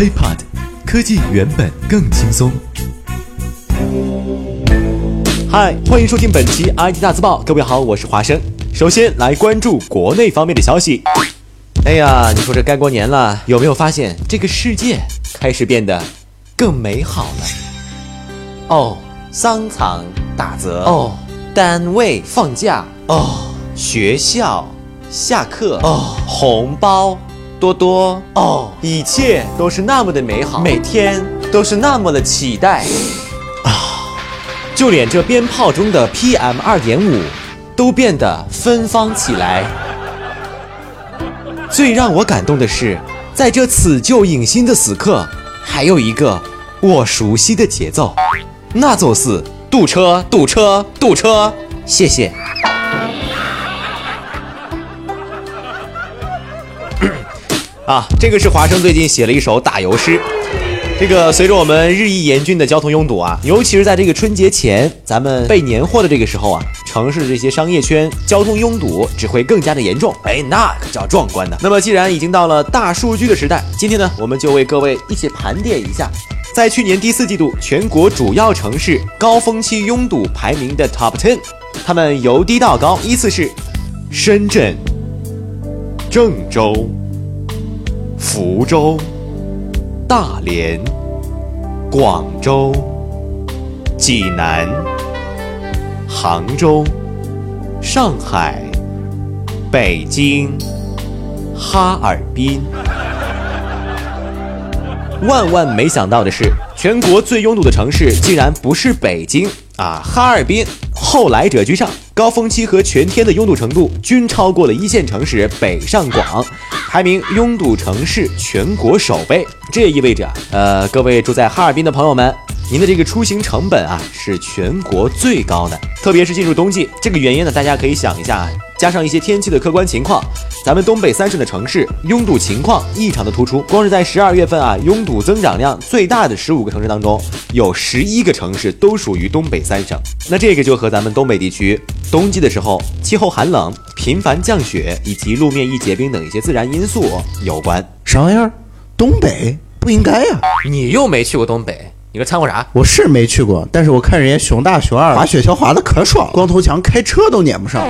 HiPod，科技原本更轻松。嗨，欢迎收听本期 IT 大字报。各位好，我是华生。首先来关注国内方面的消息。哎呀，你说这该过年了，有没有发现这个世界开始变得更美好了？哦，商场打折哦，单位放假哦，学校下课哦，红包多多哦，一切都是那么的美好，每天都是那么的期待啊！就连这鞭炮中的 PM 二点五都变得芬芳起来。最让我感动的是，在这辞旧迎新的时刻，还有一个我熟悉的节奏，那就是堵车，堵车，堵车。谢谢。啊，这个是华生最近写了一首打油诗。这个随着我们日益严峻的交通拥堵啊，尤其是在这个春节前，咱们备年货的这个时候啊，城市这些商业圈交通拥堵只会更加的严重。哎，那可叫壮观呢。那么既然已经到了大数据的时代，今天呢，我们就为各位一起盘点一下，在去年第四季度全国主要城市高峰期拥堵排名的 Top Ten，他们由低到高依次是深圳、郑州。福州、大连、广州、济南、杭州、上海、北京、哈尔滨。万万没想到的是，全国最拥堵的城市竟然不是北京啊，哈尔滨后来者居上。高峰期和全天的拥堵程度均超过了一线城市北上广，排名拥堵城市全国首位。这也意味着，呃，各位住在哈尔滨的朋友们，您的这个出行成本啊是全国最高的。特别是进入冬季，这个原因呢，大家可以想一下，加上一些天气的客观情况，咱们东北三省的城市拥堵情况异常的突出。光是在十二月份啊，拥堵增长量最大的十五个城市当中，有十一个城市都属于东北三省。那这个就和咱们东北地区。冬季的时候，气候寒冷、频繁降雪以及路面易结冰等一些自然因素有关。啥玩意儿？东北不应该呀！你又没去过东北，你个掺和啥？我是没去过，但是我看人家熊大熊二滑雪橇滑的可爽，光头强开车都撵不上。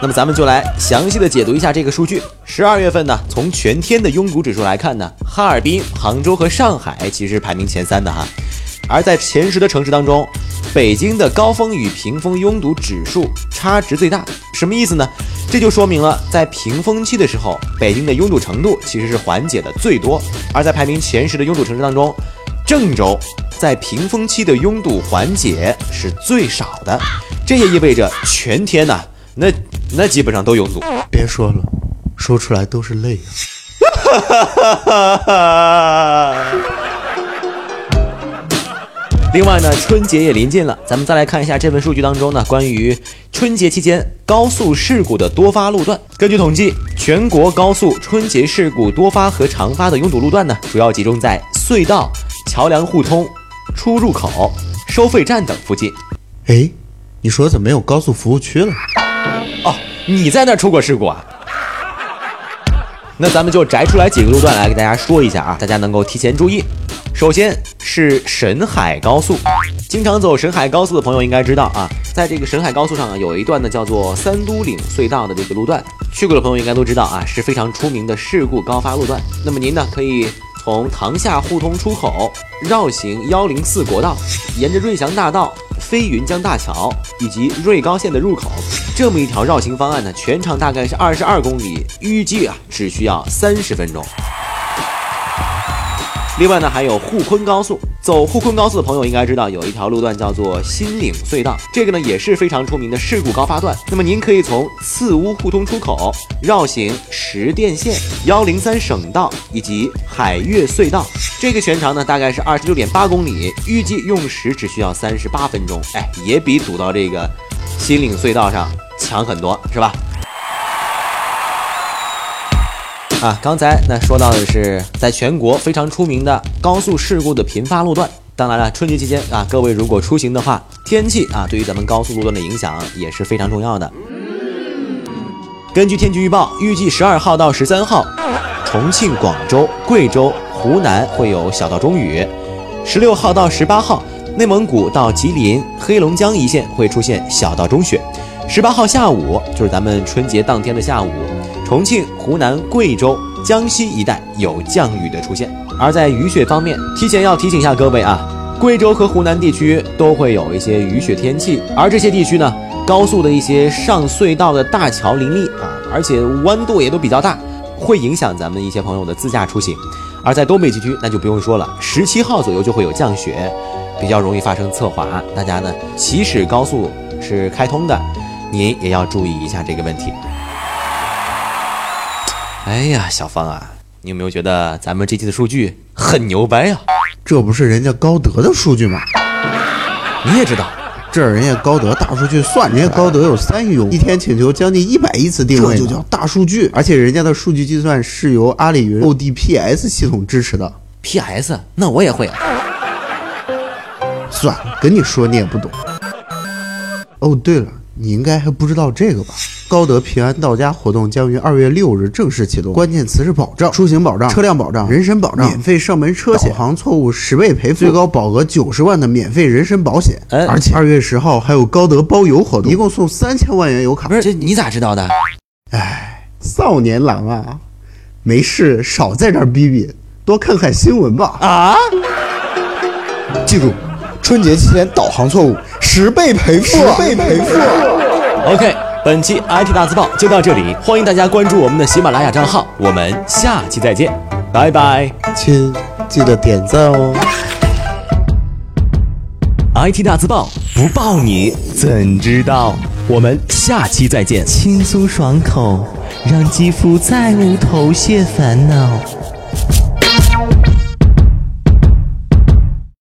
那么咱们就来详细的解读一下这个数据。十二月份呢，从全天的拥堵指数来看呢，哈尔滨、杭州和上海其实排名前三的哈。而在前十的城市当中，北京的高峰与平峰拥堵指数差值最大，什么意思呢？这就说明了在平峰期的时候，北京的拥堵程度其实是缓解的最多；而在排名前十的拥堵城市当中，郑州在平峰期的拥堵缓解是最少的。这也意味着全天呐，那那基本上都拥堵。别说了，说出来都是泪啊！另外呢，春节也临近了，咱们再来看一下这份数据当中呢，关于春节期间高速事故的多发路段。根据统计，全国高速春节事故多发和常发的拥堵路段呢，主要集中在隧道、桥梁互通、出入口、收费站等附近。哎，你说怎么没有高速服务区了？哦，你在那儿出过事故啊？那咱们就摘出来几个路段来给大家说一下啊，大家能够提前注意。首先是沈海高速，经常走沈海高速的朋友应该知道啊，在这个沈海高速上啊，有一段呢叫做三都岭隧道的这个路段，去过的朋友应该都知道啊，是非常出名的事故高发路段。那么您呢可以从塘厦互通出口绕行幺零四国道，沿着瑞祥大道、飞云江大桥以及瑞高线的入口，这么一条绕行方案呢，全长大概是二十二公里，预计啊只需要三十分钟。另外呢，还有沪昆高速。走沪昆高速的朋友应该知道，有一条路段叫做新岭隧道，这个呢也是非常出名的事故高发段。那么您可以从次乌互通出口绕行石甸线、幺零三省道以及海悦隧道，这个全长呢大概是二十六点八公里，预计用时只需要三十八分钟。哎，也比堵到这个新岭隧道上强很多，是吧？啊，刚才那说到的是在全国非常出名的高速事故的频发路段。当然了，春节期间啊，各位如果出行的话，天气啊对于咱们高速路段的影响也是非常重要的。根据天气预报，预计十二号到十三号，重庆、广州、贵州、湖南会有小到中雨。十六号到十八号，内蒙古到吉林、黑龙江一线会出现小到中雪。十八号下午，就是咱们春节当天的下午，重庆、湖南、贵州、江西一带有降雨的出现。而在雨雪方面，提前要提醒一下各位啊，贵州和湖南地区都会有一些雨雪天气，而这些地区呢，高速的一些上隧道的大桥林立啊，而且弯度也都比较大，会影响咱们一些朋友的自驾出行。而在东北地区，那就不用说了，十七号左右就会有降雪，比较容易发生侧滑。大家呢，即使高速是开通的，您也要注意一下这个问题。哎呀，小芳啊，你有没有觉得咱们这期的数据很牛掰啊？这不是人家高德的数据吗？你也知道，这人家高德大数据算，人家高德有三亿用户，一天请求将近一百亿次定位，这就叫大数据。而且人家的数据计算是由阿里云 ODPS 系统支持的。PS，那我也会啊。算了，跟你说你也不懂。哦，对了，你应该还不知道这个吧？高德平安到家活动将于二月六日正式启动，关键词是保障：出行保障、车辆保障、人身保障、免费上门车险、导航错误十倍赔付、最高保额九十万的免费人身保险。哎而且二月十号还有高德包邮活动，一共送三千万元油卡不。是，这你咋知道的？哎少年郎啊，没事少在这儿逼逼，多看看新闻吧。啊？记住，春节期间导航错误十倍赔付，十倍赔付。OK，本期 IT 大字报就到这里，欢迎大家关注我们的喜马拉雅账号，我们下期再见，拜拜。亲，记得点赞哦。IT 大字报不报你怎知道？我们下期再见。轻松爽口，让肌肤再无头屑烦恼。